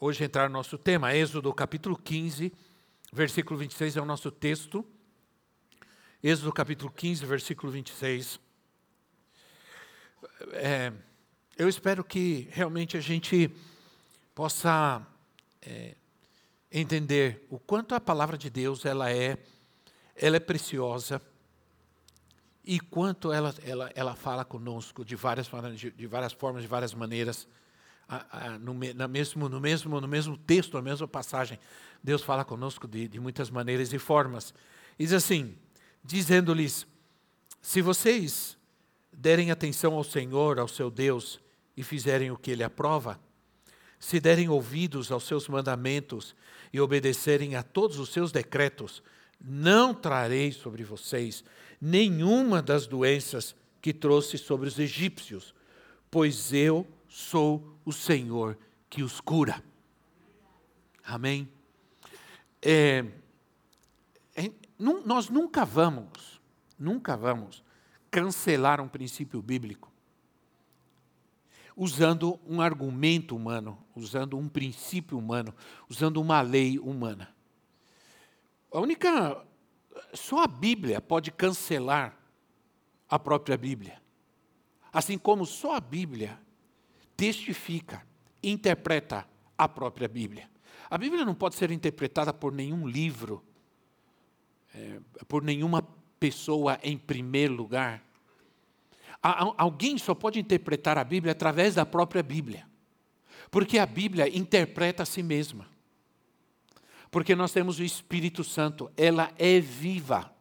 hoje entrar no nosso tema, Êxodo capítulo 15, versículo 26 é o nosso texto. Êxodo capítulo 15, versículo 26. É, eu espero que realmente a gente possa é, entender o quanto a palavra de Deus ela é, ela é preciosa e quanto ela, ela, ela fala conosco de várias, de, de várias formas, de várias maneiras no, na mesmo, no, mesmo, no mesmo texto, na mesma passagem, Deus fala conosco de, de muitas maneiras e formas. Diz assim: dizendo-lhes: se vocês derem atenção ao Senhor, ao seu Deus, e fizerem o que ele aprova, se derem ouvidos aos seus mandamentos e obedecerem a todos os seus decretos, não trarei sobre vocês nenhuma das doenças que trouxe sobre os egípcios, pois eu sou o Senhor que os cura. Amém? É, é, nós nunca vamos, nunca vamos cancelar um princípio bíblico usando um argumento humano, usando um princípio humano, usando uma lei humana. A única. Só a Bíblia pode cancelar a própria Bíblia. Assim como só a Bíblia testifica, interpreta a própria Bíblia. A Bíblia não pode ser interpretada por nenhum livro, é, por nenhuma pessoa em primeiro lugar. Alguém só pode interpretar a Bíblia através da própria Bíblia. Porque a Bíblia interpreta a si mesma. Porque nós temos o Espírito Santo, ela é viva.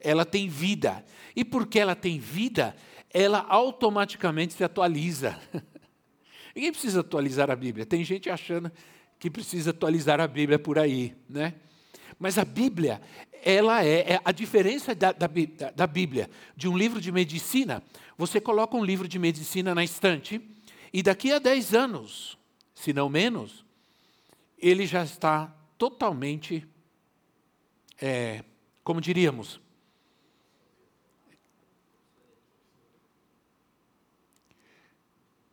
Ela tem vida. E porque ela tem vida, ela automaticamente se atualiza. Ninguém precisa atualizar a Bíblia. Tem gente achando que precisa atualizar a Bíblia por aí, né? Mas a Bíblia, ela é, é a diferença da, da, da, Bíblia de um livro de medicina. Você coloca um livro de medicina na estante e daqui a 10 anos, se não menos, ele já está totalmente, é, como diríamos,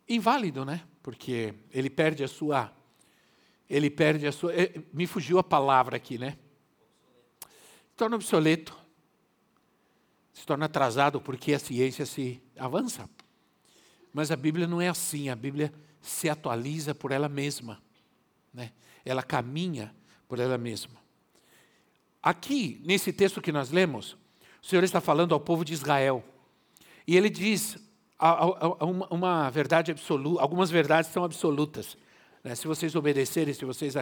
inválido, né? Porque ele perde a sua ele perde a sua, eh, me fugiu a palavra aqui, né? Se torna obsoleto. Se torna atrasado porque a ciência se avança. Mas a Bíblia não é assim, a Bíblia se atualiza por ela mesma, né? Ela caminha por ela mesma. Aqui, nesse texto que nós lemos, o Senhor está falando ao povo de Israel. E ele diz uma, verdade absoluta, algumas verdades são absolutas. Né? Se vocês obedecerem, se vocês,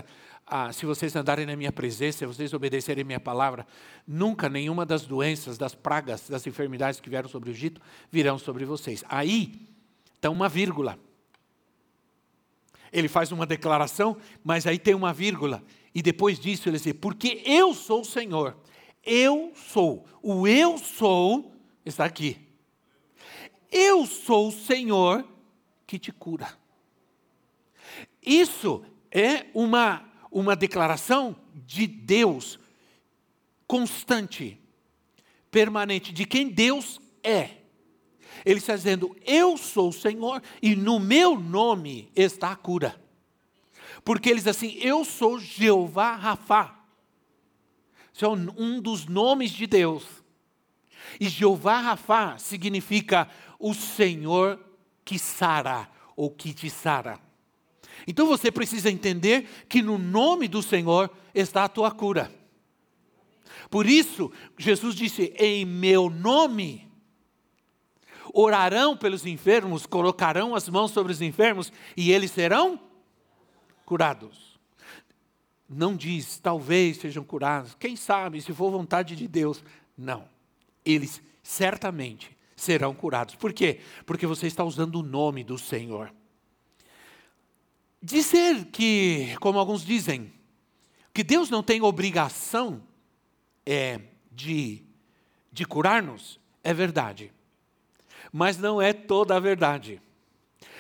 se vocês andarem na minha presença, se vocês obedecerem minha palavra, nunca nenhuma das doenças, das pragas, das enfermidades que vieram sobre o Egito virão sobre vocês. Aí está uma vírgula. Ele faz uma declaração, mas aí tem uma vírgula. E depois disso ele diz: Porque eu sou o Senhor. Eu sou. O eu sou está aqui. Eu sou o Senhor que te cura. Isso é uma, uma declaração de Deus constante, permanente, de quem Deus é. Ele está dizendo: Eu sou o Senhor e no meu nome está a cura. Porque eles assim, eu sou Jeová Rafá. Isso é um dos nomes de Deus. E Jeová Rafá significa o Senhor que sara ou que te sara. Então você precisa entender que no nome do Senhor está a tua cura. Por isso, Jesus disse: Em meu nome orarão pelos enfermos, colocarão as mãos sobre os enfermos e eles serão curados. Não diz, talvez sejam curados, quem sabe, se for vontade de Deus. Não. Eles certamente serão curados. Por quê? Porque você está usando o nome do Senhor. Dizer que, como alguns dizem, que Deus não tem obrigação é, de, de curar-nos, é verdade. Mas não é toda a verdade.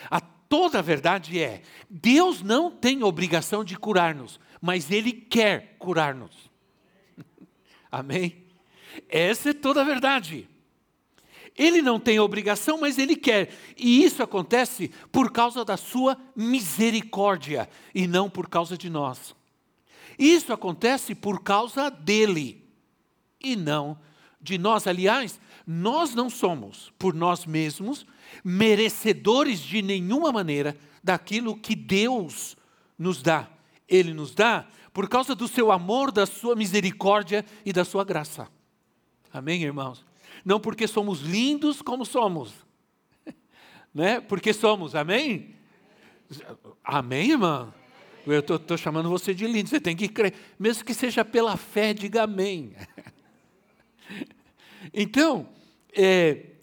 A toda a verdade é: Deus não tem obrigação de curar-nos, mas Ele quer curar-nos. Amém? Essa é toda a verdade. Ele não tem obrigação, mas ele quer. E isso acontece por causa da sua misericórdia e não por causa de nós. Isso acontece por causa dele e não de nós. Aliás, nós não somos, por nós mesmos, merecedores de nenhuma maneira daquilo que Deus nos dá. Ele nos dá por causa do seu amor, da sua misericórdia e da sua graça. Amém, irmãos? Não porque somos lindos como somos, né? Porque somos, amém? Amém, irmão? Eu estou chamando você de lindo, você tem que crer, mesmo que seja pela fé, diga amém. Então, é,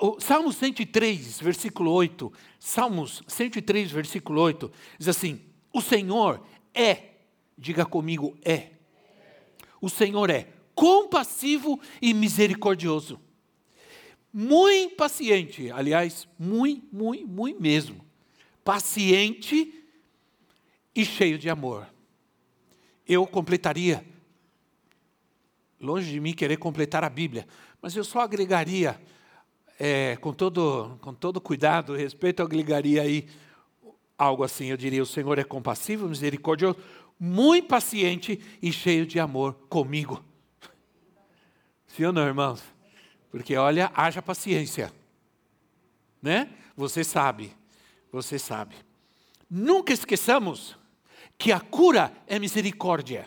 o Salmo 103, versículo 8, Salmos 103, versículo 8, diz assim: O Senhor é, diga comigo, é. O Senhor é compassivo e misericordioso. Muito paciente, aliás, muito, muito, muito mesmo. Paciente e cheio de amor. Eu completaria, longe de mim querer completar a Bíblia, mas eu só agregaria, é, com, todo, com todo cuidado respeito, eu agregaria aí algo assim, eu diria, o Senhor é compassivo, misericordioso, muito paciente e cheio de amor comigo. Sim ou não, irmãos? Porque olha, haja paciência. Né? Você sabe, você sabe. Nunca esqueçamos que a cura é misericórdia,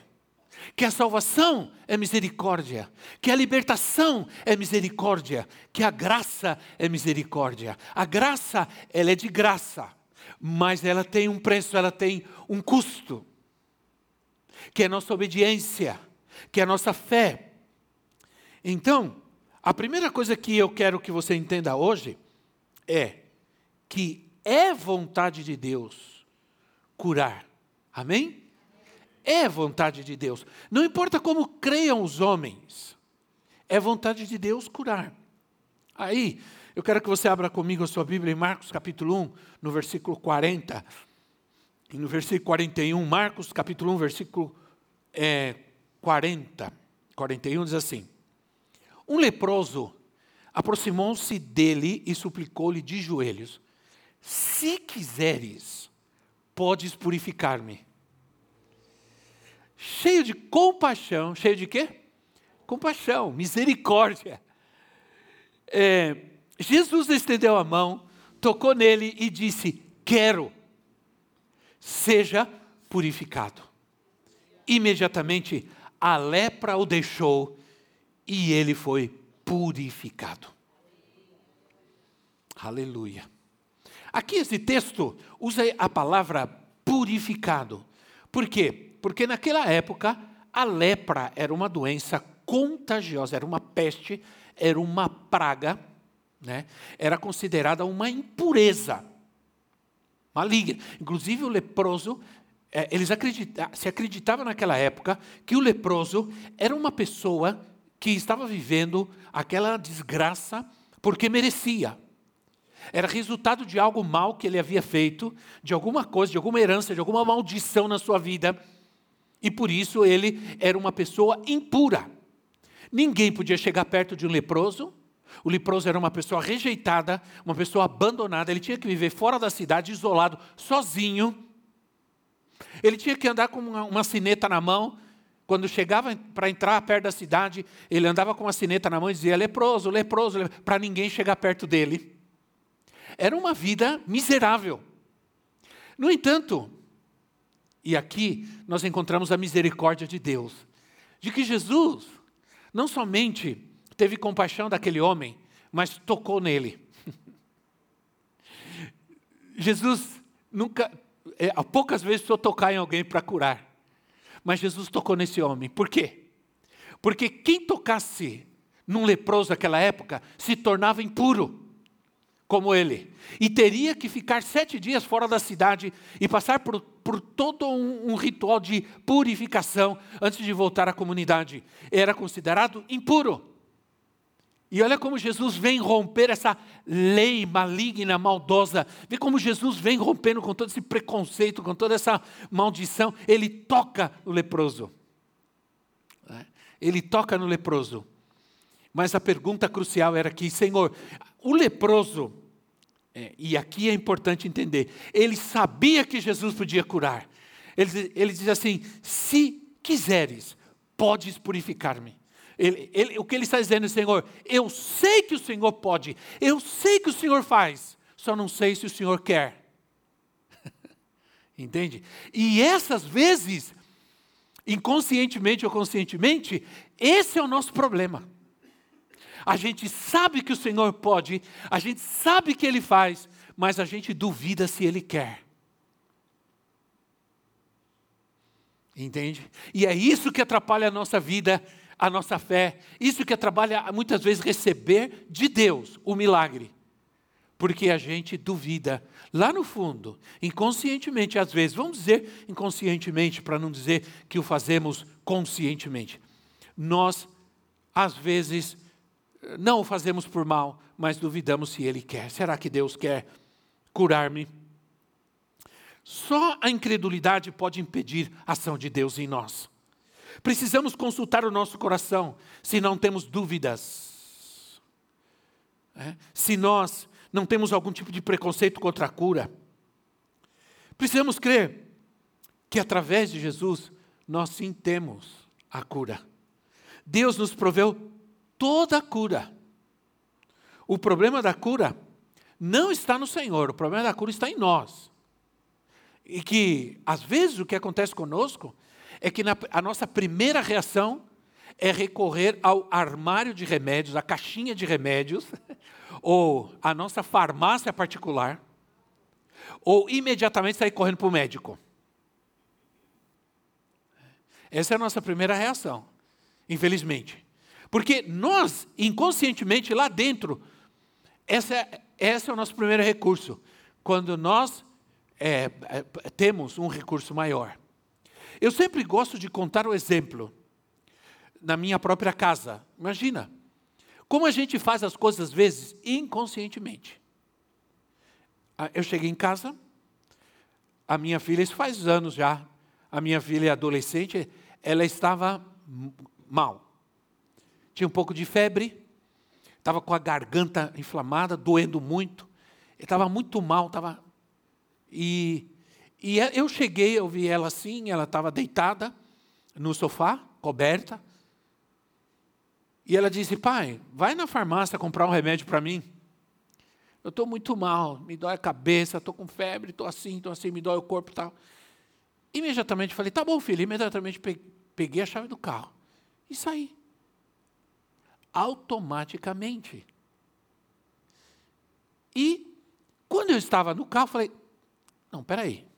que a salvação é misericórdia, que a libertação é misericórdia, que a graça é misericórdia. A graça, ela é de graça, mas ela tem um preço, ela tem um custo, que é a nossa obediência, que é a nossa fé, então, a primeira coisa que eu quero que você entenda hoje é que é vontade de Deus curar. Amém? É vontade de Deus. Não importa como creiam os homens, é vontade de Deus curar. Aí, eu quero que você abra comigo a sua Bíblia em Marcos capítulo 1, no versículo 40. E no versículo 41, Marcos capítulo 1, versículo é, 40, 41 diz assim: um leproso aproximou-se dele e suplicou-lhe de joelhos: Se quiseres, podes purificar-me. Cheio de compaixão, cheio de quê? Compaixão, misericórdia. É, Jesus estendeu a mão, tocou nele e disse: Quero, seja purificado. Imediatamente a lepra o deixou e ele foi purificado. Aleluia. Aqui esse texto usa a palavra purificado. Por quê? Porque naquela época a lepra era uma doença contagiosa, era uma peste, era uma praga, né? era considerada uma impureza maligna. Inclusive o leproso, é, eles acredita, se acreditava naquela época que o leproso era uma pessoa que estava vivendo aquela desgraça porque merecia. Era resultado de algo mal que ele havia feito, de alguma coisa, de alguma herança, de alguma maldição na sua vida. E por isso ele era uma pessoa impura. Ninguém podia chegar perto de um leproso. O leproso era uma pessoa rejeitada, uma pessoa abandonada. Ele tinha que viver fora da cidade, isolado, sozinho. Ele tinha que andar com uma, uma sineta na mão, quando chegava para entrar perto da cidade, ele andava com uma sineta na mão e dizia: leproso, leproso, leproso para ninguém chegar perto dele. Era uma vida miserável. No entanto, e aqui nós encontramos a misericórdia de Deus, de que Jesus não somente teve compaixão daquele homem, mas tocou nele. Jesus nunca, é, poucas vezes precisou tocar em alguém para curar. Mas Jesus tocou nesse homem. Por quê? Porque quem tocasse num leproso naquela época se tornava impuro. como ele. E teria que ficar sete dias fora da cidade e passar por, por todo um, um ritual de purificação antes de voltar à comunidade. Era considerado impuro. E olha como Jesus vem romper essa lei maligna, maldosa. Vê como Jesus vem rompendo com todo esse preconceito, com toda essa maldição. Ele toca no leproso. É, ele toca no leproso. Mas a pergunta crucial era aqui, Senhor, o leproso, é, e aqui é importante entender, ele sabia que Jesus podia curar. Ele, ele diz assim: se quiseres, podes purificar-me. Ele, ele, o que ele está dizendo, Senhor, eu sei que o Senhor pode, eu sei que o Senhor faz, só não sei se o Senhor quer. Entende? E essas vezes, inconscientemente ou conscientemente, esse é o nosso problema. A gente sabe que o Senhor pode, a gente sabe que Ele faz, mas a gente duvida se Ele quer. Entende? E é isso que atrapalha a nossa vida a nossa fé. Isso que trabalha muitas vezes receber de Deus o milagre. Porque a gente duvida lá no fundo, inconscientemente, às vezes, vamos dizer inconscientemente, para não dizer que o fazemos conscientemente. Nós, às vezes, não o fazemos por mal, mas duvidamos se Ele quer. Será que Deus quer curar-me? Só a incredulidade pode impedir a ação de Deus em nós. Precisamos consultar o nosso coração se não temos dúvidas. É? Se nós não temos algum tipo de preconceito contra a cura. Precisamos crer que através de Jesus nós sim temos a cura. Deus nos proveu toda a cura. O problema da cura não está no Senhor, o problema da cura está em nós. E que, às vezes, o que acontece conosco é que na, a nossa primeira reação é recorrer ao armário de remédios, a caixinha de remédios, ou a nossa farmácia particular, ou imediatamente sair correndo para o médico. Essa é a nossa primeira reação, infelizmente. Porque nós, inconscientemente, lá dentro, essa é, esse é o nosso primeiro recurso. Quando nós é, é, temos um recurso maior. Eu sempre gosto de contar o exemplo na minha própria casa. Imagina, como a gente faz as coisas às vezes inconscientemente. Ah, eu cheguei em casa, a minha filha, isso faz anos já, a minha filha é adolescente, ela estava mal. Tinha um pouco de febre, estava com a garganta inflamada, doendo muito, estava muito mal, estava. E e é, eu cheguei, eu vi ela assim, ela estava deitada no sofá, coberta. E ela disse: Pai, vai na farmácia comprar um remédio para mim. Eu estou muito mal, me dói a cabeça, estou com febre, estou assim, estou assim, me dói o corpo e tal. Imediatamente falei: Tá bom, filho. Imediatamente peguei a chave do carro e saí. Automaticamente. E quando eu estava no carro, falei: Não, peraí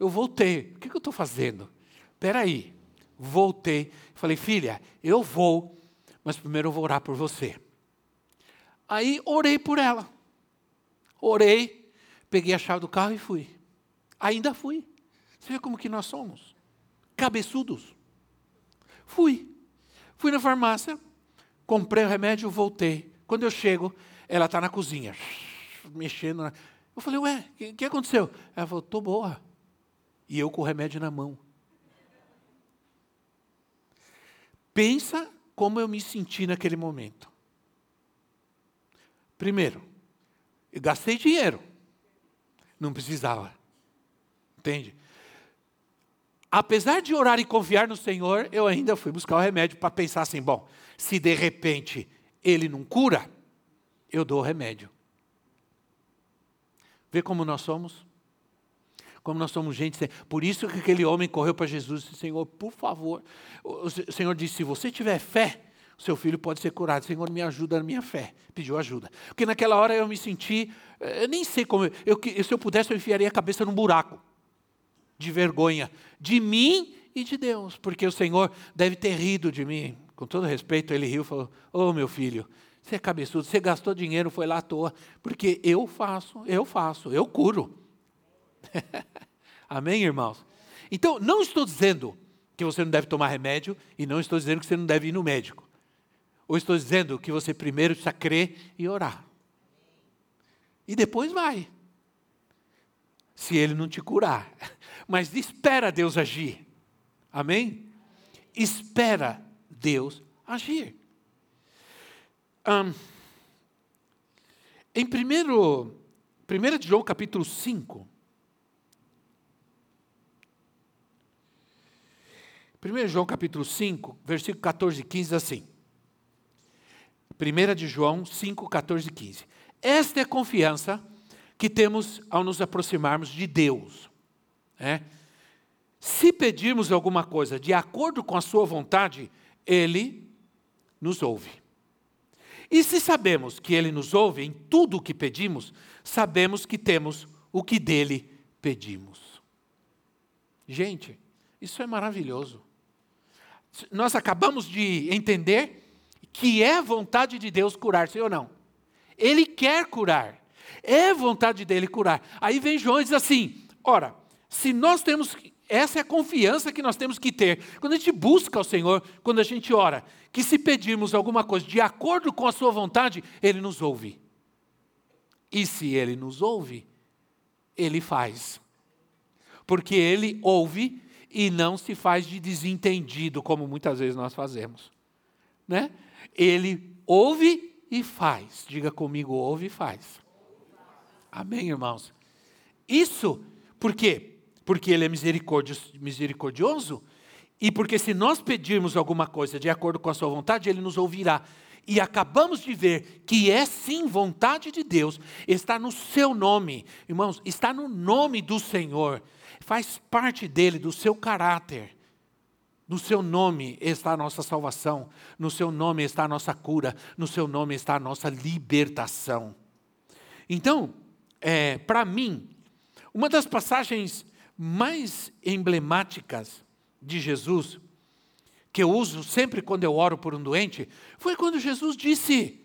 eu voltei. O que, eu estou fazendo? Espera aí. Voltei. Falei, filha, eu vou, mas primeiro eu vou orar por você. Aí orei por ela. Orei, peguei a chave do carro e fui. Ainda fui. Você vê como que nós somos? Cabeçudos. Fui. Fui na farmácia, comprei o remédio, voltei. Quando eu chego, ela está na cozinha, mexendo. Na... Eu falei, ué, o que, que aconteceu? Ela falou, estou boa e eu com o remédio na mão. Pensa como eu me senti naquele momento. Primeiro, eu gastei dinheiro. Não precisava. Entende? Apesar de orar e confiar no Senhor, eu ainda fui buscar o remédio para pensar assim: bom, se de repente ele não cura, eu dou o remédio. Vê como nós somos? Como nós somos gente. Por isso que aquele homem correu para Jesus e disse: Senhor, por favor. O Senhor disse: se você tiver fé, seu filho pode ser curado. Senhor, me ajuda na minha fé. Pediu ajuda. Porque naquela hora eu me senti, eu nem sei como, eu, se eu pudesse, eu enfiaria a cabeça num buraco de vergonha, de mim e de Deus, porque o Senhor deve ter rido de mim. Com todo respeito, ele riu e falou: Ô oh, meu filho, Você é cabeçudo, você gastou dinheiro, foi lá à toa. Porque eu faço, eu faço, eu curo. Amém, irmãos? Então, não estou dizendo que você não deve tomar remédio e não estou dizendo que você não deve ir no médico. Ou estou dizendo que você primeiro precisa crer e orar. E depois vai. Se ele não te curar. Mas espera Deus agir. Amém? Espera Deus agir. Um, em primeiro, 1 de João capítulo 5. 1 João capítulo 5, versículo 14 e 15, assim. 1 de João 5, 14 e 15. Esta é a confiança que temos ao nos aproximarmos de Deus. É? Se pedirmos alguma coisa de acordo com a Sua vontade, Ele nos ouve. E se sabemos que Ele nos ouve em tudo o que pedimos, sabemos que temos o que dele pedimos. Gente, isso é maravilhoso. Nós acabamos de entender que é vontade de Deus curar, sim ou não? Ele quer curar. É vontade dele curar. Aí vem João e diz assim: ora, se nós temos. Essa é a confiança que nós temos que ter. Quando a gente busca o Senhor, quando a gente ora, que se pedirmos alguma coisa de acordo com a Sua vontade, Ele nos ouve. E se Ele nos ouve, Ele faz. Porque Ele ouve e não se faz de desentendido, como muitas vezes nós fazemos. Né? Ele ouve e faz. Diga comigo, ouve e faz. Amém, irmãos? Isso, por quê? Porque Ele é misericordioso e porque se nós pedirmos alguma coisa de acordo com a Sua vontade, Ele nos ouvirá. E acabamos de ver que é sim vontade de Deus, está no seu nome, irmãos, está no nome do Senhor, faz parte dele, do seu caráter. No seu nome está a nossa salvação, no seu nome está a nossa cura, no seu nome está a nossa libertação. Então, é, para mim, uma das passagens mais emblemáticas de Jesus, que eu uso sempre quando eu oro por um doente, foi quando Jesus disse: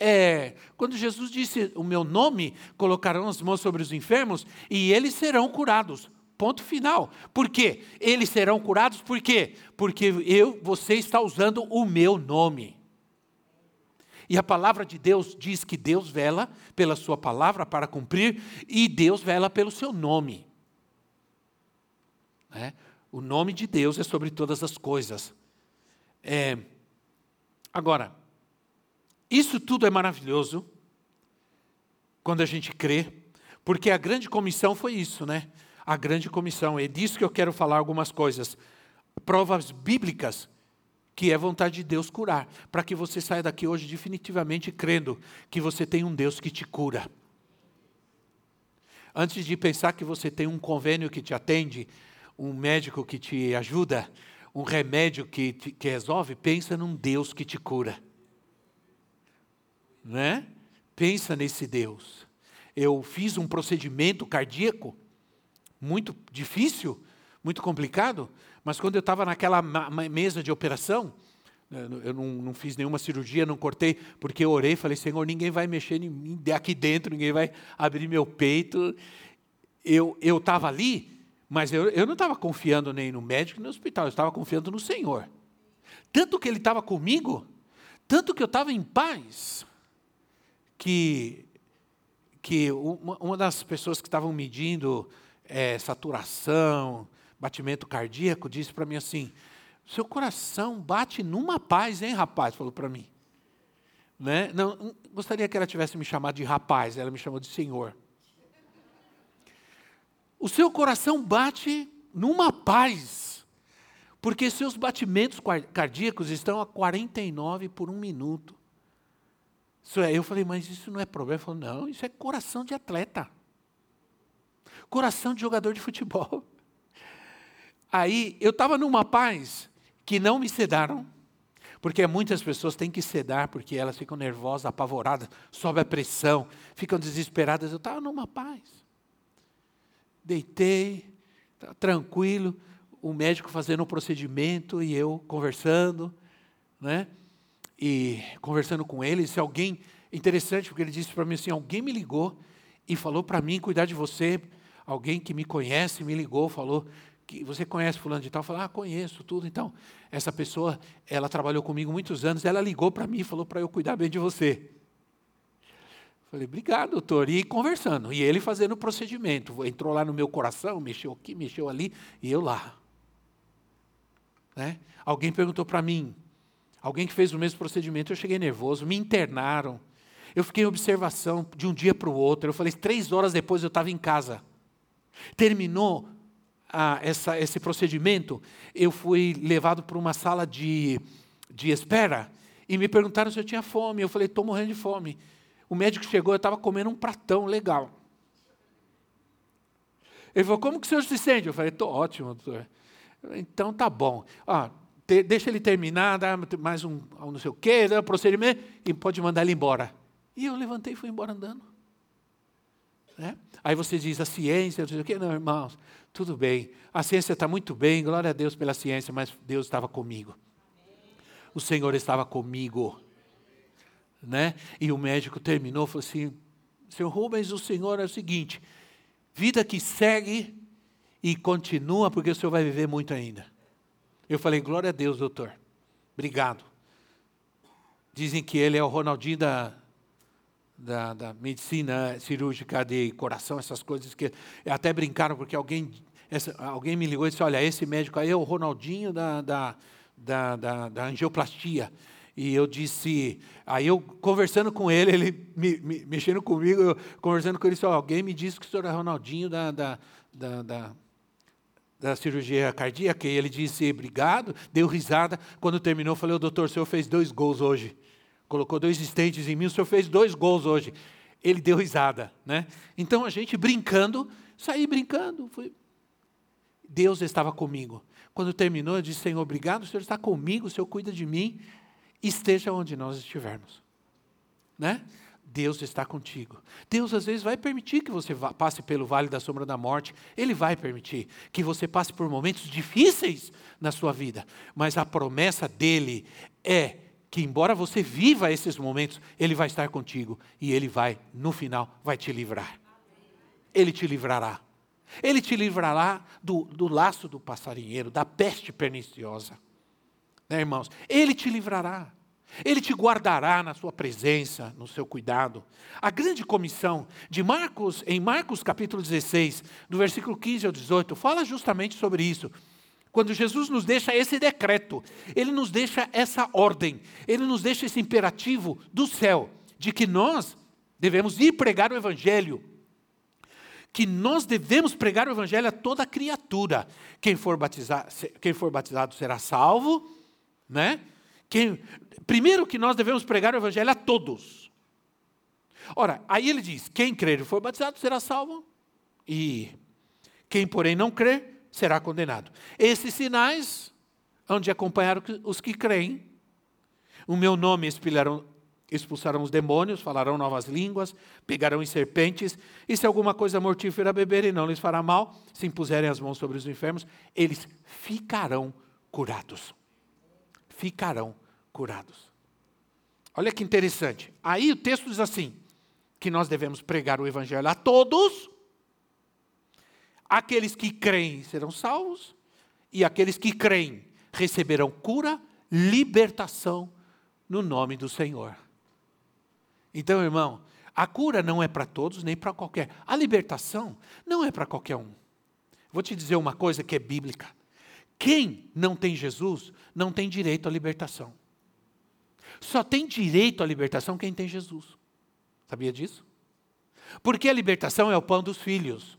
é, quando Jesus disse o meu nome, colocarão as mãos sobre os enfermos e eles serão curados. Ponto final. Por quê? Eles serão curados por quê? Porque eu, você está usando o meu nome. E a palavra de Deus diz que Deus vela pela sua palavra para cumprir e Deus vela pelo seu nome. É? O nome de Deus é sobre todas as coisas. É, agora, isso tudo é maravilhoso quando a gente crê, porque a grande comissão foi isso, né? A grande comissão. É disso que eu quero falar algumas coisas. Provas bíblicas que é vontade de Deus curar, para que você saia daqui hoje definitivamente crendo que você tem um Deus que te cura. Antes de pensar que você tem um convênio que te atende, um médico que te ajuda, um remédio que, te, que resolve, pensa num Deus que te cura. Né? Pensa nesse Deus. Eu fiz um procedimento cardíaco muito difícil, muito complicado, mas quando eu estava naquela mesa de operação, né, eu não, não, fiz nenhuma cirurgia, não cortei, porque eu orei e falei, Senhor, ninguém vai mexer em mim aqui dentro, ninguém vai abrir meu peito. Eu estava ali, mas eu, eu não estava confiando nem no médico nem no hospital, eu estava confiando no Senhor. Tanto que Ele estava comigo, tanto que eu estava em paz, que, que uma, uma das pessoas que estavam medindo é, saturação, batimento cardíaco, disse para mim assim: seu coração bate numa paz, hein, rapaz? Falou para mim. Né? Não, gostaria que ela tivesse me chamado de rapaz, ela me chamou de senhor. O seu coração bate numa paz, porque seus batimentos cardíacos estão a 49 por um minuto. Isso é, eu falei, mas isso não é problema. Ele falou, não, isso é coração de atleta. Coração de jogador de futebol. Aí eu estava numa paz que não me sedaram, porque muitas pessoas têm que sedar porque elas ficam nervosas, apavoradas, sobe a pressão, ficam desesperadas. Eu estava numa paz. Deitei, tranquilo, o médico fazendo um procedimento e eu conversando, né? e conversando com ele, se alguém. Interessante, porque ele disse para mim assim: alguém me ligou e falou para mim cuidar de você. Alguém que me conhece me ligou, falou que você conhece fulano de tal, falou, ah, conheço tudo. Então, essa pessoa, ela trabalhou comigo muitos anos, ela ligou para mim e falou para eu cuidar bem de você. Falei, obrigado, doutor. E conversando. E ele fazendo o procedimento. Entrou lá no meu coração, mexeu aqui, mexeu ali, e eu lá. Né? Alguém perguntou para mim, alguém que fez o mesmo procedimento, eu cheguei nervoso, me internaram. Eu fiquei em observação de um dia para o outro. Eu falei, três horas depois eu estava em casa. Terminou ah, essa, esse procedimento, eu fui levado para uma sala de, de espera e me perguntaram se eu tinha fome. Eu falei, estou morrendo de fome. O médico chegou, eu estava comendo um pratão legal. Ele falou, como que o senhor se sente? Eu falei, estou ótimo, doutor. Então tá bom. Ah, te, deixa ele terminar, dá mais um, não sei o quê, dá um procedimento, e pode mandar ele embora. E eu levantei e fui embora andando. Né? Aí você diz, a ciência, não sei o quê. Não, irmãos, tudo bem. A ciência está muito bem, glória a Deus pela ciência, mas Deus estava comigo. O Senhor estava comigo. Né? E o médico terminou, falou assim, Senhor Rubens, o Senhor é o seguinte, vida que segue e continua, porque o Senhor vai viver muito ainda. Eu falei, glória a Deus, doutor. Obrigado. Dizem que ele é o Ronaldinho da, da, da, medicina cirúrgica de coração, essas coisas que até brincaram, porque alguém, essa, alguém me ligou e disse, olha, esse médico aí é o Ronaldinho da, da, da, da, da angioplastia. E eu disse, aí eu conversando com ele, ele me, me, mexendo comigo, eu, conversando com ele, disse, alguém me disse que o senhor é Ronaldinho da, da, da, da, da cirurgia cardíaca, e ele disse, obrigado, deu risada. Quando terminou, falei, doutor, o senhor fez dois gols hoje colocou dois estentes em mim, o senhor fez dois gols hoje. Ele deu risada, né? Então a gente brincando, saí brincando. Fui. Deus estava comigo. Quando terminou, eu disse: Senhor, obrigado, o Senhor está comigo, o Senhor cuida de mim, esteja onde nós estivermos. Né? Deus está contigo. Deus às vezes vai permitir que você passe pelo vale da sombra da morte, Ele vai permitir que você passe por momentos difíceis na sua vida, mas a promessa dele é que embora você viva esses momentos, Ele vai estar contigo e Ele vai, no final, vai te livrar. Ele te livrará. Ele te livrará do, do laço do passarinheiro, da peste perniciosa. Né, irmãos? Ele te livrará. Ele te guardará na sua presença, no seu cuidado. A grande comissão de Marcos, em Marcos capítulo 16, do versículo 15 ao 18, fala justamente sobre isso. Quando Jesus nos deixa esse decreto, ele nos deixa essa ordem, ele nos deixa esse imperativo do céu, de que nós devemos ir pregar o Evangelho, que nós devemos pregar o Evangelho a toda criatura. Quem for, batizar, quem for batizado será salvo, né? Quem, primeiro que nós devemos pregar o Evangelho a todos. Ora, aí ele diz: quem crer e for batizado será salvo, e quem, porém, não crer será condenado. Esses sinais hão de acompanhar os que creem. O meu nome expulsarão, os demônios, falarão novas línguas, pegarão em serpentes, e se alguma coisa mortífera beberem, não lhes fará mal, se impuserem as mãos sobre os enfermos, eles ficarão curados. Ficarão curados. Olha que interessante. Aí o texto diz assim: que nós devemos pregar o evangelho a todos, Aqueles que creem serão salvos, e aqueles que creem receberão cura, libertação no nome do Senhor. Então, irmão, a cura não é para todos, nem para qualquer. A libertação não é para qualquer um. Vou te dizer uma coisa que é bíblica. Quem não tem Jesus não tem direito à libertação. Só tem direito à libertação quem tem Jesus. Sabia disso? Porque a libertação é o pão dos filhos.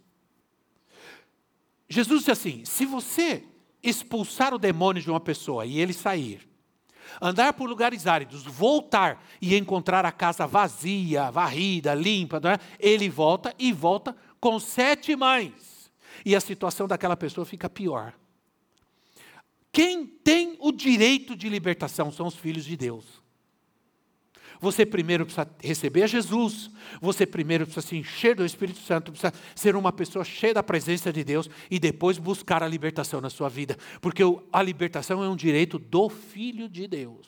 Jesus disse assim: se você expulsar o demônio de uma pessoa e ele sair, andar por lugares áridos, voltar e encontrar a casa vazia, varrida, limpa, é? ele volta e volta com sete mães. E a situação daquela pessoa fica pior. Quem tem o direito de libertação são os filhos de Deus. Você primeiro precisa receber Jesus, você primeiro precisa se encher do Espírito Santo, precisa ser uma pessoa cheia da presença de Deus e depois buscar a libertação na sua vida, porque a libertação é um direito do Filho de Deus.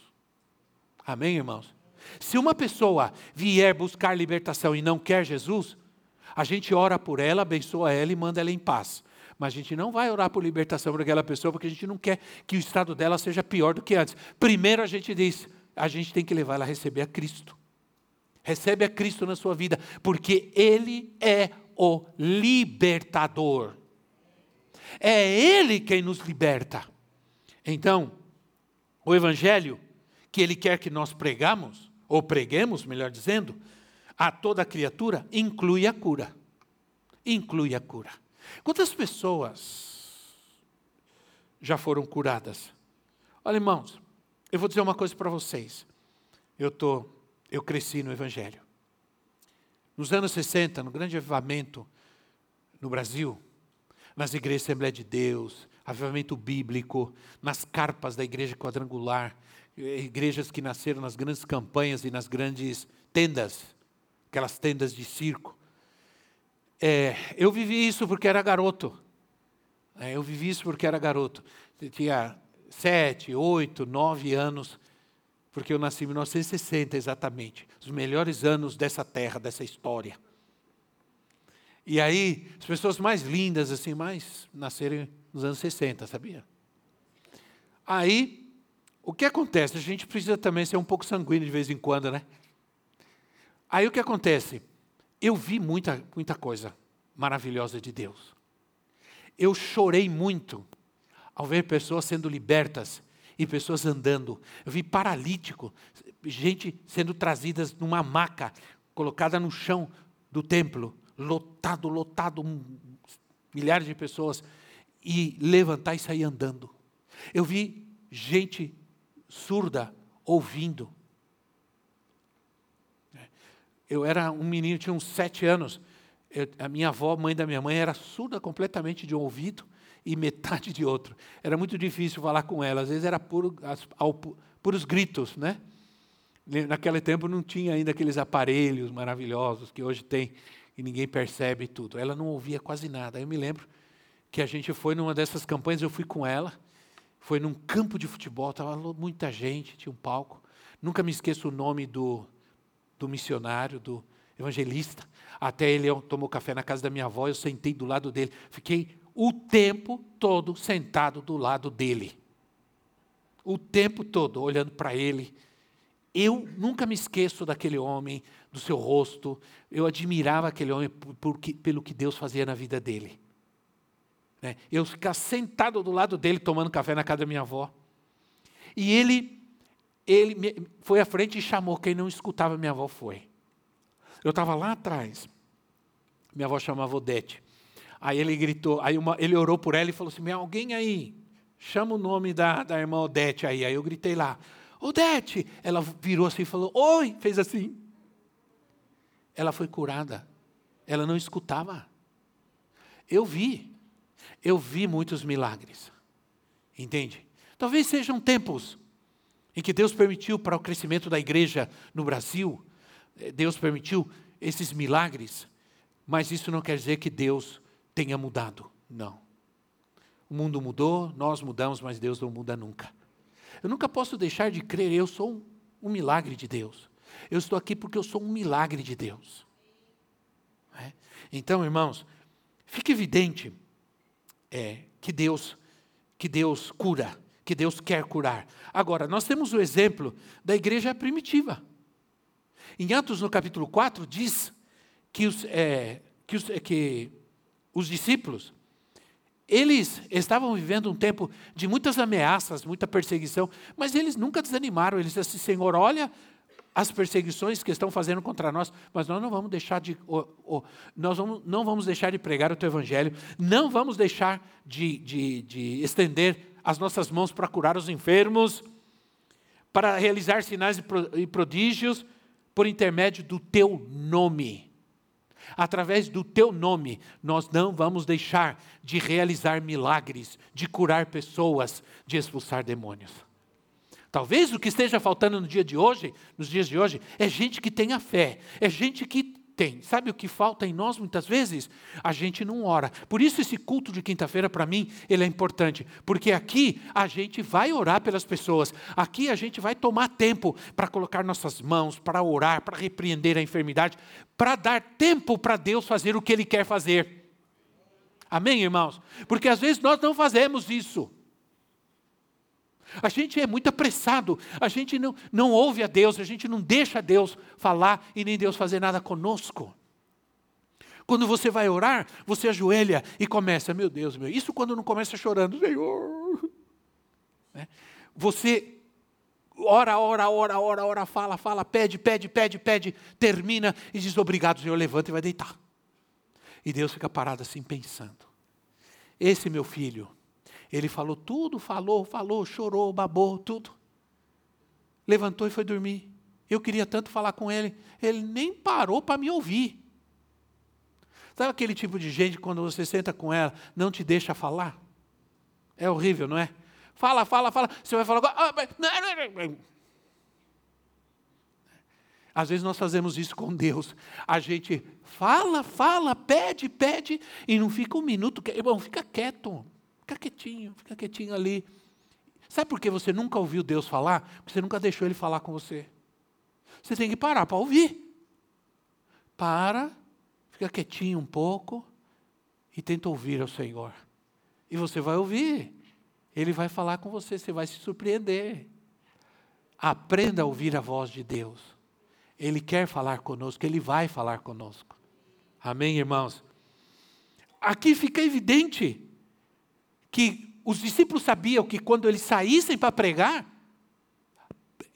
Amém, irmãos? Se uma pessoa vier buscar libertação e não quer Jesus, a gente ora por ela, abençoa ela e manda ela em paz. Mas a gente não vai orar por libertação para aquela pessoa, porque a gente não quer que o estado dela seja pior do que antes. Primeiro a gente diz, a gente tem que levar ela a receber a Cristo. Recebe a Cristo na sua vida, porque Ele é o libertador. É Ele quem nos liberta. Então, o Evangelho que Ele quer que nós pregamos, ou preguemos, melhor dizendo, a toda criatura, inclui a cura. Inclui a cura. Quantas pessoas já foram curadas? Olha, irmãos, eu vou dizer uma coisa para vocês. Eu, tô, eu cresci no Evangelho. Nos anos 60, no grande avivamento no Brasil, nas igrejas Assembleia de Deus, avivamento bíblico, nas carpas da igreja quadrangular, igrejas que nasceram nas grandes campanhas e nas grandes tendas, aquelas tendas de circo. É, eu vivi isso porque era garoto. É, eu vivi isso porque era garoto. Tinha sete, oito, nove anos, porque eu nasci em 1960 exatamente. Os melhores anos dessa terra, dessa história. E aí, as pessoas mais lindas, assim, mais nasceram nos anos 60, sabia? Aí, o que acontece? A gente precisa também ser um pouco sanguíneo de vez em quando, né? Aí o que acontece? Eu vi muita, muita coisa maravilhosa de Deus. Eu chorei muito ao ver pessoas sendo libertas e pessoas andando. Eu vi paralítico, gente sendo trazidas numa maca, colocada no chão do templo, lotado, lotado, milhares de pessoas, e levantar e sair andando. Eu vi gente surda ouvindo. Eu era um menino, tinha uns sete anos. Eu, a minha avó, mãe da minha mãe, era surda completamente de um ouvido e metade de outro. Era muito difícil falar com ela. Às vezes era puro, ao, puros gritos, né? Naquele tempo não tinha ainda aqueles aparelhos maravilhosos que hoje tem e ninguém percebe tudo. Ela não ouvia quase nada. Eu me lembro que a gente foi numa dessas campanhas, eu fui com ela foi num campo de futebol, estava muita gente, tinha um palco. Nunca me esqueço o nome do, do missionário, do evangelista. Até ele tomou café na casa da minha avó, eu sentei do lado dele. Fiquei o tempo todo sentado do lado dele. O tempo todo olhando para ele. Eu nunca me esqueço daquele homem, do seu rosto. Eu admirava aquele homem por, por, pelo que Deus fazia na vida dele. Né? Eu ficar sentado do lado dele tomando café na casa da minha avó. E ele, ele foi à frente e chamou. Quem não escutava minha avó foi. Eu estava lá atrás. Minha avó chamava Odete. Aí ele gritou, aí uma, ele orou por ela e falou assim: alguém aí, chama o nome da, da irmã Odete aí. Aí eu gritei lá, Odete! Ela virou assim e falou: Oi! Fez assim. Ela foi curada. Ela não escutava. Eu vi eu vi muitos milagres. Entende? Talvez sejam tempos em que Deus permitiu para o crescimento da igreja no Brasil, eh, Deus permitiu esses milagres, mas isso não quer dizer que Deus tenha mudado. Não. O mundo mudou, nós mudamos, mas Deus não muda nunca. Eu nunca posso deixar de crer, eu sou um, um milagre de Deus. Eu estou aqui porque eu sou um milagre de Deus. É? Então, irmãos, fica evidente é, que Deus que Deus cura, que Deus quer curar. Agora, nós temos o exemplo da igreja primitiva. Em Atos, no capítulo 4, diz que os, é, que os, que os discípulos, eles estavam vivendo um tempo de muitas ameaças, muita perseguição, mas eles nunca desanimaram. Eles disseram assim, Senhor, olha as perseguições que estão fazendo contra nós, mas nós não vamos deixar de, oh, oh, nós vamos, não vamos deixar de pregar o teu evangelho, não vamos deixar de, de, de estender as nossas mãos para curar os enfermos, para realizar sinais e prodígios por intermédio do teu nome. Através do teu nome, nós não vamos deixar de realizar milagres, de curar pessoas, de expulsar demônios. Talvez o que esteja faltando no dia de hoje, nos dias de hoje, é gente que tenha fé, é gente que Tem. Sabe o que falta em nós muitas vezes? A gente não ora. Por isso esse culto de quinta-feira para mim, ele é importante, porque aqui a gente vai orar pelas pessoas. Aqui a gente vai tomar tempo para colocar nossas mãos, para orar, para repreender a enfermidade, para dar tempo para Deus fazer o que ele quer fazer. Amém, irmãos? Porque às vezes nós não fazemos isso. A gente é muito apressado, a gente não, não ouve a Deus, a gente não deixa Deus falar e nem Deus fazer nada conosco. Quando você vai orar, você ajoelha e começa, meu Deus, meu, isso quando não começa chorando, Senhor. Né? Você ora, ora, ora, ora, ora, fala, fala, pede, pede, pede, pede, termina e diz obrigado, Senhor, levanta e vai deitar. E Deus fica parado assim pensando. Esse meu filho, ele falou tudo, falou, falou, chorou, babou, tudo. Levantou e foi dormir. Eu queria tanto falar com ele, ele nem parou para me ouvir. Sabe aquele tipo de gente quando você senta com ela, não te deixa falar? É horrível, não é? Fala, fala, fala. Você vai falar. Ah, Às vezes nós fazemos isso com Deus. A gente fala, fala, pede, pede, e não fica um minuto. Irmão, fica quieto. Fica quietinho, fica quietinho ali. Sabe por que você nunca ouviu Deus falar? Porque você nunca deixou Ele falar com você. Você tem que parar para ouvir. Para, fica quietinho um pouco e tenta ouvir ao Senhor. E você vai ouvir. Ele vai falar com você, você vai se surpreender. Aprenda a ouvir a voz de Deus. Ele quer falar conosco, ele vai falar conosco. Amém, irmãos? Aqui fica evidente que os discípulos sabiam que quando eles saíssem para pregar,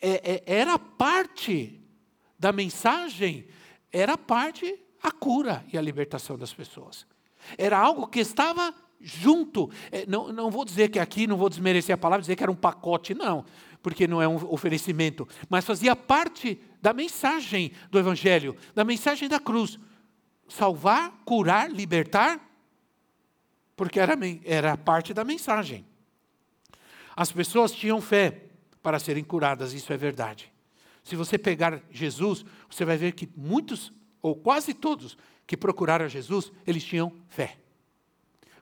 é, é, era parte da mensagem, era parte a cura e a libertação das pessoas. Era algo que estava junto. É, não, não vou dizer que aqui, não vou desmerecer a palavra, dizer que era um pacote, não, porque não é um oferecimento, mas fazia parte da mensagem do Evangelho, da mensagem da cruz. Salvar, curar, libertar porque era, era parte da mensagem. As pessoas tinham fé para serem curadas, isso é verdade. Se você pegar Jesus, você vai ver que muitos, ou quase todos, que procuraram Jesus, eles tinham fé.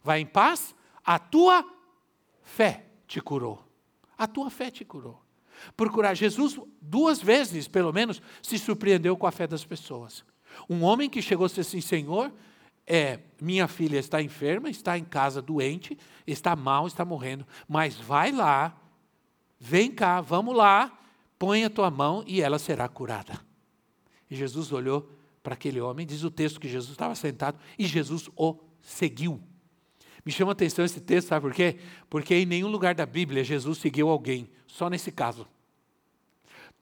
Vai em paz, a tua fé te curou. A tua fé te curou. Procurar Jesus, duas vezes, pelo menos, se surpreendeu com a fé das pessoas. Um homem que chegou a ser assim, Senhor, é: minha filha está enferma, está em casa doente, está mal, está morrendo, mas vai lá, vem cá, vamos lá, põe a tua mão e ela será curada. E Jesus olhou para aquele homem, diz o texto que Jesus estava sentado e Jesus o seguiu. Me chama a atenção esse texto, sabe por quê? Porque em nenhum lugar da Bíblia Jesus seguiu alguém, só nesse caso.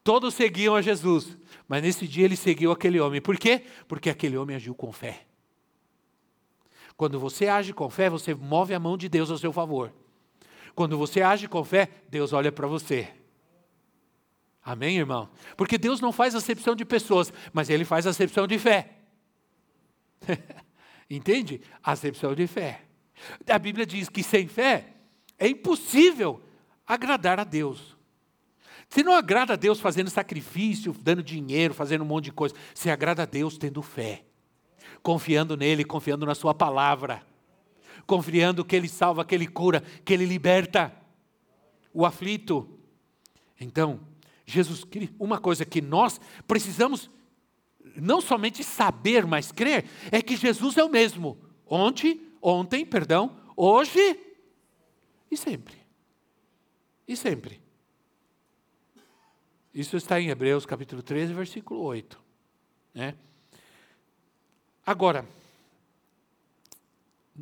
Todos seguiam a Jesus, mas nesse dia ele seguiu aquele homem. Por quê? Porque aquele homem agiu com fé. Quando você age com fé, você move a mão de Deus ao seu favor. Quando você age com fé, Deus olha para você. Amém, irmão? Porque Deus não faz acepção de pessoas, mas Ele faz acepção de fé. Entende? Acepção de fé. A Bíblia diz que sem fé é impossível agradar a Deus. Você não agrada a Deus fazendo sacrifício, dando dinheiro, fazendo um monte de coisa. Você agrada a Deus tendo fé confiando nele, confiando na Sua palavra, confiando que Ele salva, que Ele cura, que Ele liberta o aflito. Então, Jesus uma coisa que nós precisamos não somente saber, mas crer, é que Jesus é o mesmo. Ontem, ontem, perdão, hoje e sempre. E sempre. Isso está em Hebreus capítulo 13, versículo 8. Né? Agora,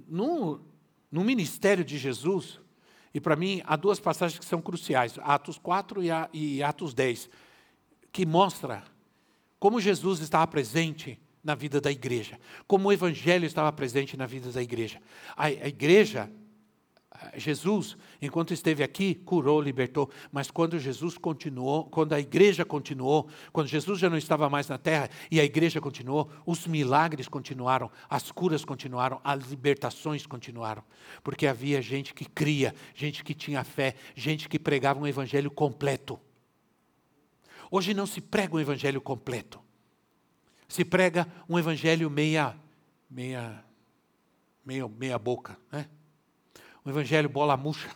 no, no ministério de Jesus, e para mim há duas passagens que são cruciais, Atos 4 e, a, e Atos 10, que mostra como Jesus estava presente na vida da igreja, como o evangelho estava presente na vida da igreja. A, a igreja Jesus, enquanto esteve aqui, curou, libertou, mas quando Jesus continuou, quando a igreja continuou, quando Jesus já não estava mais na terra e a igreja continuou, os milagres continuaram, as curas continuaram, as libertações continuaram, porque havia gente que cria, gente que tinha fé, gente que pregava um evangelho completo. Hoje não se prega um evangelho completo. se prega um evangelho meia, meia, meia, meia boca, né? Um evangelho bola murcha.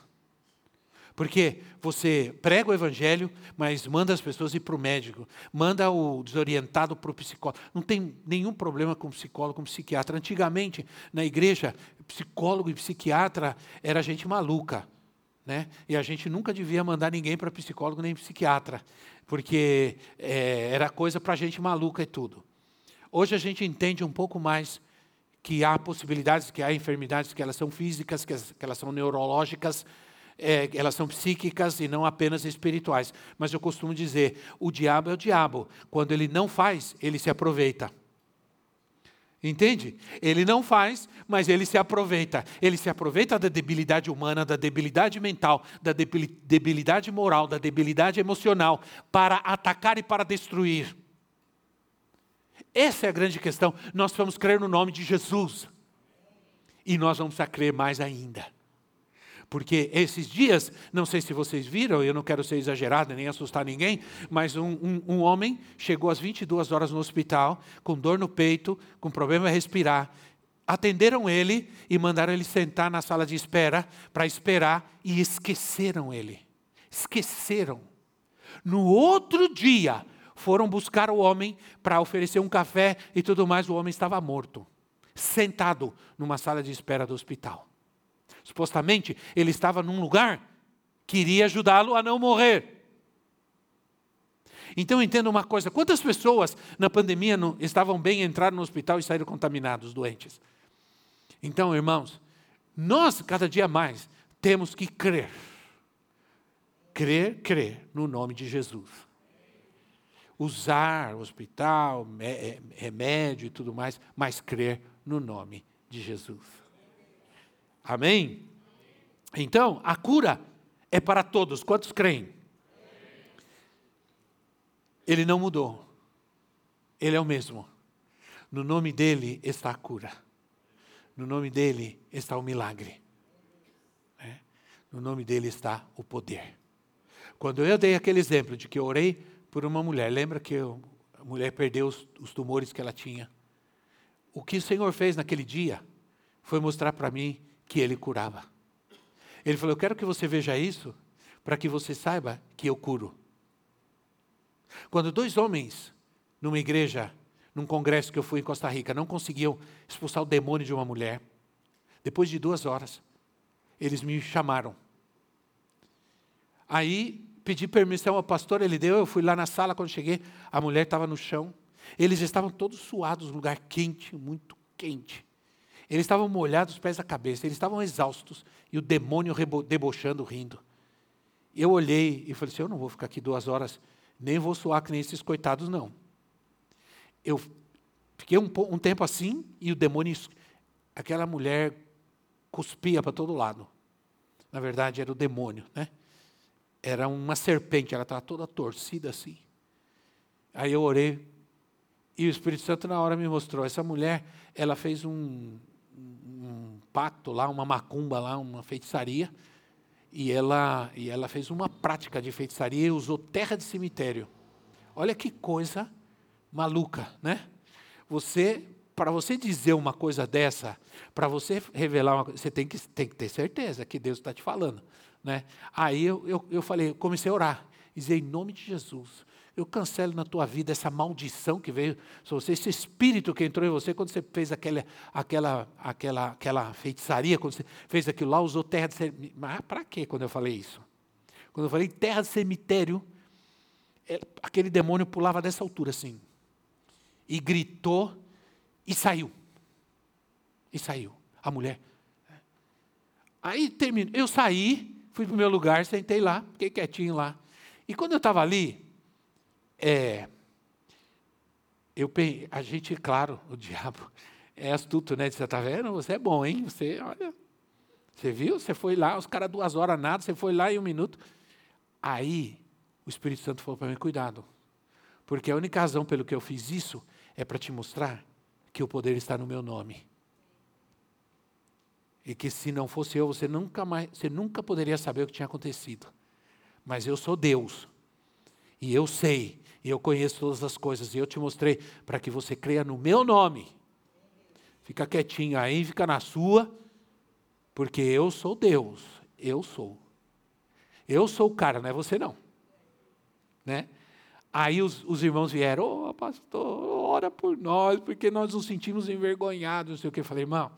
Porque você prega o evangelho, mas manda as pessoas ir para o médico, manda o desorientado para o psicólogo. Não tem nenhum problema com psicólogo, com psiquiatra. Antigamente, na igreja, psicólogo e psiquiatra era gente maluca. Né? E a gente nunca devia mandar ninguém para psicólogo nem psiquiatra, porque é, era coisa para gente maluca e tudo. Hoje a gente entende um pouco mais que há possibilidades, que há enfermidades que elas são físicas, que, que elas são neurológicas, é, elas são psíquicas e não apenas espirituais. Mas eu costumo dizer: o diabo é o diabo. Quando ele não faz, ele se aproveita. Entende? Ele não faz, mas ele se aproveita. Ele se aproveita da debilidade humana, da debilidade mental, da debilidade moral, da debilidade emocional, para atacar e para destruir. Essa é a grande questão. Nós vamos crer no nome de Jesus. E nós vamos a crer mais ainda. Porque esses dias, não sei se vocês viram, eu não quero ser exagerado nem assustar ninguém, mas um, um, um homem chegou às 22 horas no hospital, com dor no peito, com problema de respirar. Atenderam ele e mandaram ele sentar na sala de espera para esperar e esqueceram ele. Esqueceram. No outro dia, foram buscar o homem para oferecer um café e tudo mais. O homem estava morto, sentado numa sala de espera do hospital. Supostamente, ele estava num lugar que iria ajudá-lo a não morrer. Então entenda uma coisa: quantas pessoas na pandemia não, estavam bem, entraram no hospital e saíram contaminados, doentes? Então, irmãos, nós cada dia mais temos que crer. Crer, crer no nome de Jesus. Usar hospital, é, remédio e tudo mais, mas crer no nome de Jesus. Amém? Então, a cura é para todos. Quantos creem? Ele não mudou. Ele é o mesmo. No nome dele está a cura. No nome dele está o milagre. É? No nome dele está o poder. Quando eu dei aquele exemplo de que eu orei por uma mulher, lembra que a mulher perdeu os, os tumores que ela tinha? O que o Senhor fez naquele dia foi mostrar para mim que ele curava. Ele falou: Eu quero que você veja isso, para que você saiba que eu curo. Quando dois homens, numa igreja, num congresso que eu fui em Costa Rica, não conseguiam expulsar o demônio de uma mulher, depois de duas horas, eles me chamaram. Aí pedi permissão ao pastor, ele deu, eu fui lá na sala, quando cheguei, a mulher estava no chão. Eles estavam todos suados, lugar quente, muito quente. Eles estavam molhados os pés da cabeça, eles estavam exaustos e o demônio debochando, rindo. Eu olhei e falei assim: eu não vou ficar aqui duas horas, nem vou suar que nem esses coitados, não. Eu fiquei um, um tempo assim e o demônio, aquela mulher cuspia para todo lado. Na verdade, era o demônio, né? Era uma serpente, ela estava toda torcida assim. Aí eu orei e o Espírito Santo na hora me mostrou. Essa mulher, ela fez um, pacto lá, uma macumba lá, uma feitiçaria, e ela, e ela fez uma prática de feitiçaria e usou terra de cemitério. Olha que coisa maluca, né? Você, para você dizer uma coisa dessa, para você revelar uma coisa, você tem que, tem que ter certeza que Deus está te falando, né? Aí eu, eu, eu falei, comecei a orar, dizer em nome de Jesus, eu cancelo na tua vida essa maldição que veio sobre você, esse espírito que entrou em você quando você fez aquela, aquela, aquela, aquela feitiçaria, quando você fez aquilo lá, usou terra de cemitério. Mas para quê quando eu falei isso? Quando eu falei terra de cemitério, é, aquele demônio pulava dessa altura assim. E gritou e saiu. E saiu. A mulher. Aí terminou. Eu saí, fui para o meu lugar, sentei lá, fiquei quietinho lá. E quando eu estava ali, é, eu, a gente, claro, o diabo é astuto, né? Você está vendo? Você é bom, hein? Você, olha, você viu? Você foi lá, os caras duas horas nada, você foi lá em um minuto. Aí, o Espírito Santo falou para mim, cuidado. Porque a única razão pelo que eu fiz isso é para te mostrar que o poder está no meu nome. E que se não fosse eu, você nunca mais, você nunca poderia saber o que tinha acontecido. Mas eu sou Deus. E eu sei E eu conheço todas as coisas. E eu te mostrei para que você creia no meu nome. Fica quietinho aí, fica na sua, porque eu sou Deus. Eu sou. Eu sou o cara, não é você não. Né? Aí os, os irmãos vieram, ô oh, pastor, ora por nós, porque nós nos sentimos envergonhados, não sei o que. Eu falei, irmão,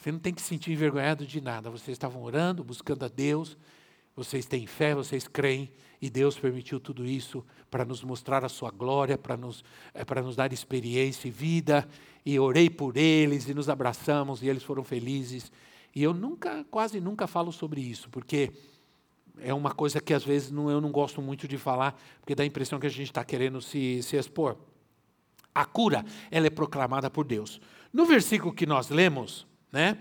você não tem que se sentir envergonhado de nada. Vocês estavam orando, buscando a Deus, vocês têm fé, vocês creem, e Deus permitiu tudo isso para nos mostrar a sua glória, para nos, é, para nos dar experiência e vida. E orei por eles, e nos abraçamos, e eles foram felizes. E eu nunca, quase nunca falo sobre isso, porque é uma coisa que às vezes não, eu não gosto muito de falar, porque dá a impressão que a gente está querendo se, se expor. A cura, ela é proclamada por Deus. No versículo que nós lemos, né,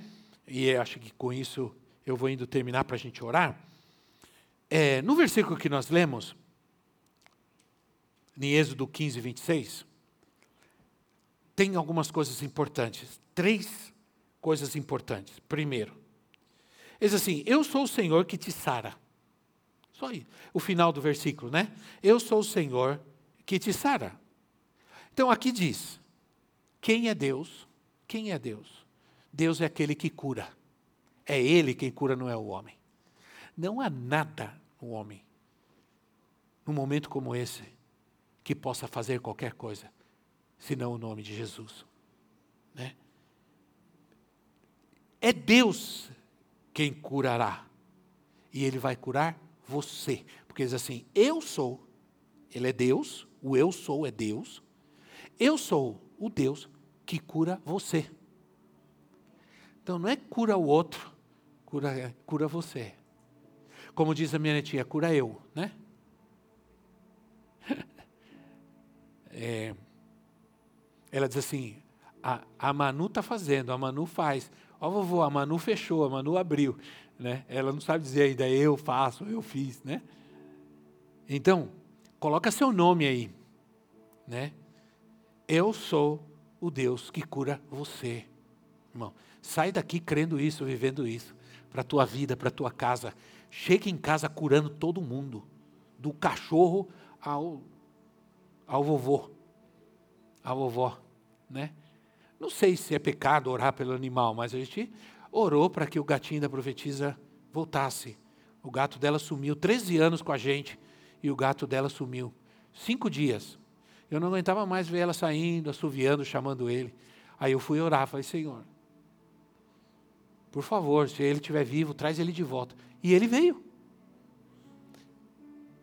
e acho que com isso eu vou indo terminar para a gente orar. É, no versículo que nós lemos, em Êxodo 15, 26, tem algumas coisas importantes. Três coisas importantes. Primeiro, diz assim: Eu sou o Senhor que te sara. Só aí. O final do versículo, né? Eu sou o Senhor que te sara. Então aqui diz: quem é Deus? Quem é Deus? Deus é aquele que cura. É Ele quem cura, não é o homem. Não há nada no homem, num momento como esse, que possa fazer qualquer coisa, senão o nome de Jesus. Né? É Deus quem curará. E Ele vai curar você. Porque diz assim: eu sou, ele é Deus, o eu sou é Deus, eu sou o Deus que cura você. Então não é cura o outro, cura, cura você. Como diz a minha netinha, cura eu, né? É, ela diz assim: a, a Manu está fazendo, a Manu faz. Ó, vovô, a Manu fechou, a Manu abriu. Né? Ela não sabe dizer ainda eu faço, eu fiz, né? Então, coloca seu nome aí, né? Eu sou o Deus que cura você, irmão. Sai daqui crendo isso, vivendo isso, para a tua vida, para a tua casa. Chega em casa curando todo mundo, do cachorro ao, ao vovô, à vovó, né? Não sei se é pecado orar pelo animal, mas a gente orou para que o gatinho da profetisa voltasse. O gato dela sumiu 13 anos com a gente e o gato dela sumiu. Cinco dias. Eu não aguentava mais ver ela saindo, assoviando, chamando ele. Aí eu fui orar, falei, Senhor, por favor, se ele estiver vivo, traz ele de volta. E ele veio.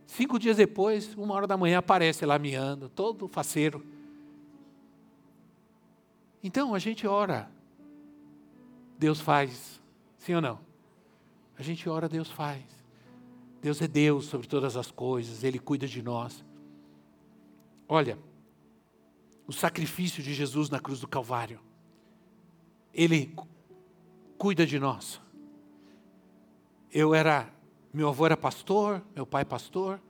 Cinco dias depois, uma hora da manhã, aparece lá miando, todo faceiro. Então a gente ora. Deus faz. Sim ou não? A gente ora, Deus faz. Deus é Deus sobre todas as coisas, Ele cuida de nós. Olha, o sacrifício de Jesus na cruz do Calvário, Ele cuida de nós. Eu era, meu avô era pastor, meu pai pastor,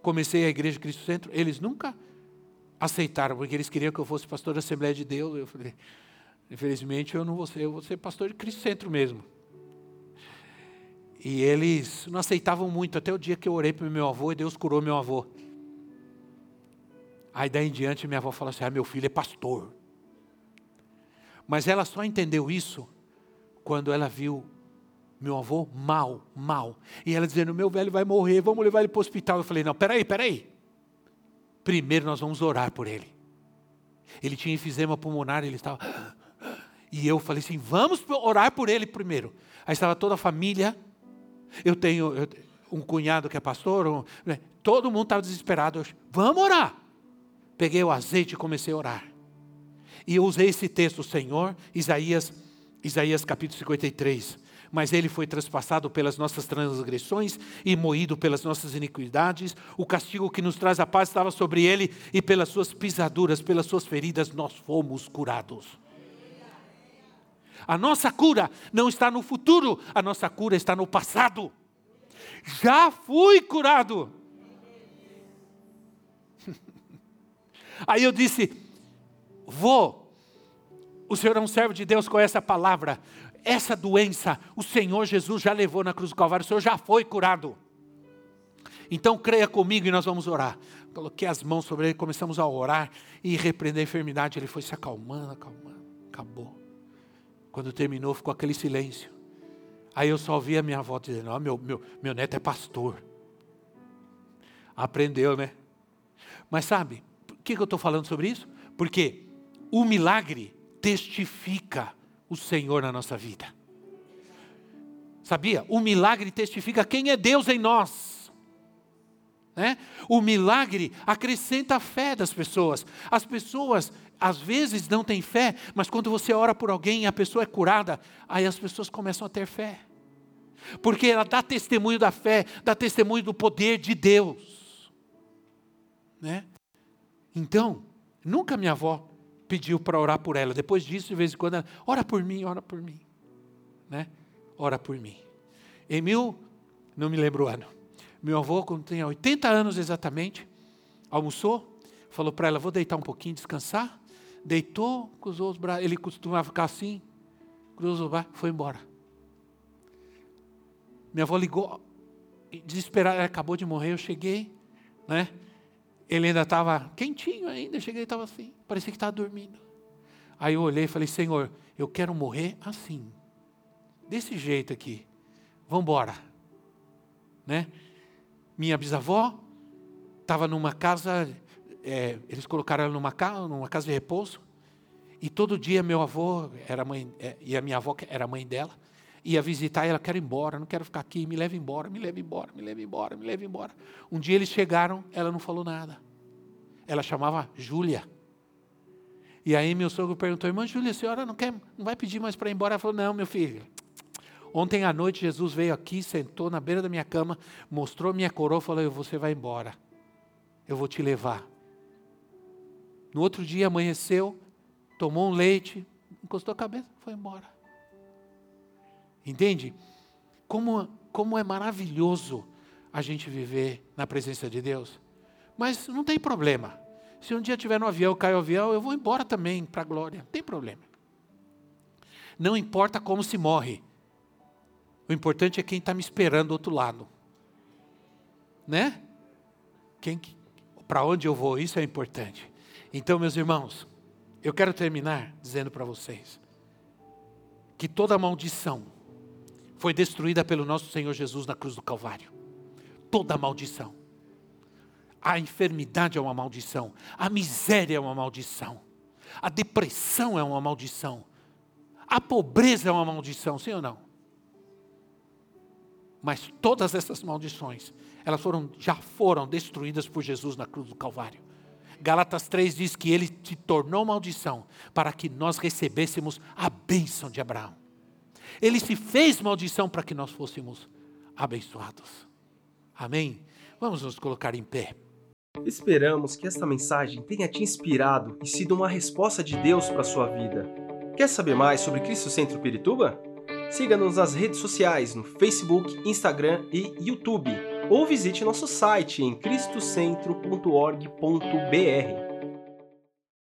comecei a igreja Cristo Centro, eles nunca aceitaram, porque eles queriam que eu fosse pastor da Assembleia de Deus. Eu falei, Infelizmente eu não vou ser, eu vou ser pastor de Cristo Centro mesmo. E eles não aceitavam muito, até o dia que eu orei para meu avô e Deus curou meu avô. Aí daí em diante minha avó falou assim: ah, meu filho é pastor. Mas ela só entendeu isso quando ela viu meu avô mal, mal. E ela dizendo: meu velho vai morrer, vamos levar ele para o hospital. Eu falei: não, peraí, peraí. Primeiro nós vamos orar por ele. Ele tinha enfisema pulmonar, ele estava e eu falei assim: vamos orar por ele primeiro. Aí estava toda a família. Eu tenho um cunhado que é pastor, um, né? todo mundo estava desesperado. Eu, vamos orar. Peguei o azeite e comecei a orar. E eu usei esse texto, Senhor, Isaías, Isaías capítulo 53. Mas ele foi transpassado pelas nossas transgressões e moído pelas nossas iniquidades. O castigo que nos traz a paz estava sobre ele, e pelas suas pisaduras, pelas suas feridas, nós fomos curados. A nossa cura não está no futuro, a nossa cura está no passado. Já fui curado. Aí eu disse: Vou, o Senhor é um servo de Deus com essa palavra. Essa doença, o Senhor Jesus já levou na cruz do Calvário, o Senhor já foi curado. Então creia comigo e nós vamos orar. Coloquei as mãos sobre ele, começamos a orar e repreender a enfermidade. Ele foi se acalmando, acalmando, acabou. Quando terminou, ficou aquele silêncio. Aí eu só ouvi a minha avó dizendo: oh, meu, meu, meu neto é pastor. Aprendeu, né? Mas sabe, por que, que eu estou falando sobre isso? Porque o milagre testifica o Senhor na nossa vida. Sabia? O milagre testifica quem é Deus em nós. Né? O milagre acrescenta a fé das pessoas. As pessoas às vezes não têm fé, mas quando você ora por alguém e a pessoa é curada, aí as pessoas começam a ter fé. Porque ela dá testemunho da fé, dá testemunho do poder de Deus. Né? Então, nunca minha avó pediu para orar por ela. Depois disso, de vez em quando, ela, ora por mim, ora por mim. Né? Ora por mim. Em mil, não me lembro o ano, meu avô, quando tinha 80 anos exatamente, almoçou, falou para ela: vou deitar um pouquinho, descansar. Deitou, cruzou os braços. Ele costumava ficar assim, cruzou os braços, foi embora. Minha avó ligou, desesperada, ela acabou de morrer, eu cheguei, né? Ele ainda estava quentinho ainda, cheguei e estava assim, parecia que estava dormindo. Aí eu olhei e falei, Senhor, eu quero morrer assim, desse jeito aqui. Vamos embora. Né? Minha bisavó estava numa casa, é, eles colocaram ela numa casa, numa casa de repouso, e todo dia meu avô era mãe, é, e a minha avó era mãe dela, ia visitar e ela quer ir embora, não quero ficar aqui, me leve embora, me leve embora, me leve embora, me leve embora. Um dia eles chegaram, ela não falou nada. Ela chamava Júlia. E aí meu sogro perguntou, irmã Júlia, a senhora não quer, não vai pedir mais para ir embora? Ela falou, não, meu filho. Ontem à noite Jesus veio aqui, sentou na beira da minha cama, mostrou minha coroa falou, você vai embora. Eu vou te levar. No outro dia amanheceu, tomou um leite, encostou a cabeça, foi embora. Entende? Como, como é maravilhoso a gente viver na presença de Deus. Mas não tem problema. Se um dia tiver no avião, cai o avião, eu vou embora também para a glória. Não tem problema. Não importa como se morre. O importante é quem está me esperando do outro lado. Né? Quem, para onde eu vou, isso é importante. Então, meus irmãos, eu quero terminar dizendo para vocês que toda maldição foi destruída pelo nosso Senhor Jesus na cruz do Calvário. Toda maldição. A enfermidade é uma maldição, a miséria é uma maldição, a depressão é uma maldição, a pobreza é uma maldição, sim ou não? Mas todas essas maldições, elas foram, já foram destruídas por Jesus na cruz do Calvário. Galatas 3 diz que ele se tornou maldição para que nós recebêssemos a bênção de Abraão. Ele se fez maldição para que nós fôssemos abençoados. Amém? Vamos nos colocar em pé. Esperamos que esta mensagem tenha te inspirado e sido uma resposta de Deus para a sua vida. Quer saber mais sobre Cristo Centro Pirituba? Siga-nos nas redes sociais no Facebook, Instagram e YouTube, ou visite nosso site em cristocentro.org.br.